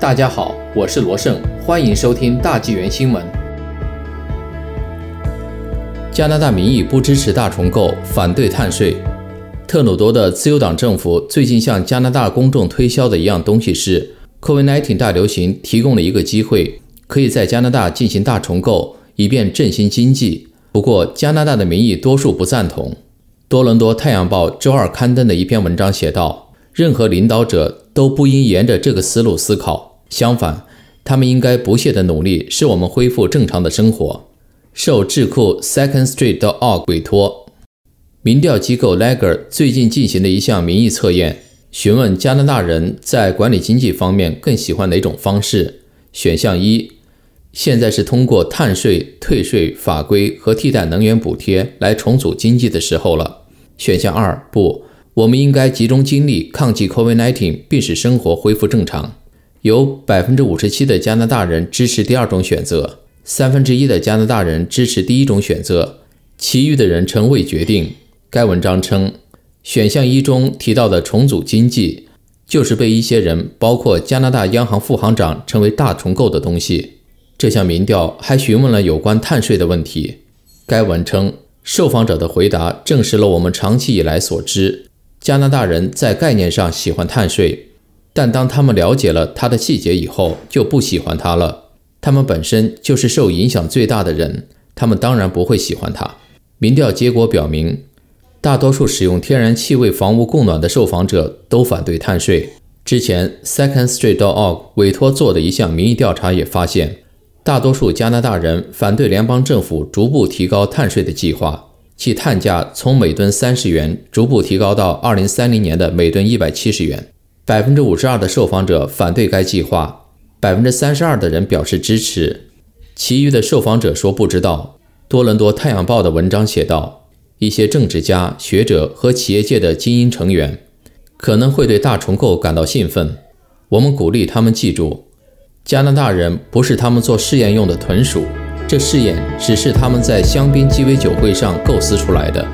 大家好，我是罗胜，欢迎收听大纪元新闻。加拿大民意不支持大重构，反对碳税。特鲁多的自由党政府最近向加拿大公众推销的一样东西是，COVID-19 大流行提供了一个机会，可以在加拿大进行大重构，以便振兴经济。不过，加拿大的民意多数不赞同。多伦多太阳报周二刊登的一篇文章写道：“任何领导者都不应沿着这个思路思考。”相反，他们应该不懈地努力，使我们恢复正常的生活。受智库 Second Street 的 org 委托，民调机构 Lager 最近进行的一项民意测验，询问加拿大人在管理经济方面更喜欢哪种方式。选项一：现在是通过碳税、退税、法规和替代能源补贴来重组经济的时候了。选项二：不，我们应该集中精力抗击 COVID-19，并使生活恢复正常。有百分之五十七的加拿大人支持第二种选择，三分之一的加拿大人支持第一种选择，其余的人称未决定。该文章称，选项一中提到的重组经济，就是被一些人，包括加拿大央行副行长，称为大重构的东西。这项民调还询问了有关碳税的问题。该文称，受访者的回答证实了我们长期以来所知：加拿大人在概念上喜欢碳税。但当他们了解了他的细节以后，就不喜欢他了。他们本身就是受影响最大的人，他们当然不会喜欢他。民调结果表明，大多数使用天然气为房屋供暖的受访者都反对碳税。之前，Second Street org 委托做的一项民意调查也发现，大多数加拿大人反对联邦政府逐步提高碳税的计划，即碳价从每吨三十元逐步提高到二零三零年的每吨一百七十元。百分之五十二的受访者反对该计划，百分之三十二的人表示支持，其余的受访者说不知道。多伦多太阳报的文章写道：一些政治家、学者和企业界的精英成员可能会对大重构感到兴奋。我们鼓励他们记住，加拿大人不是他们做试验用的豚鼠，这试验只是他们在香槟鸡尾酒会上构思出来的。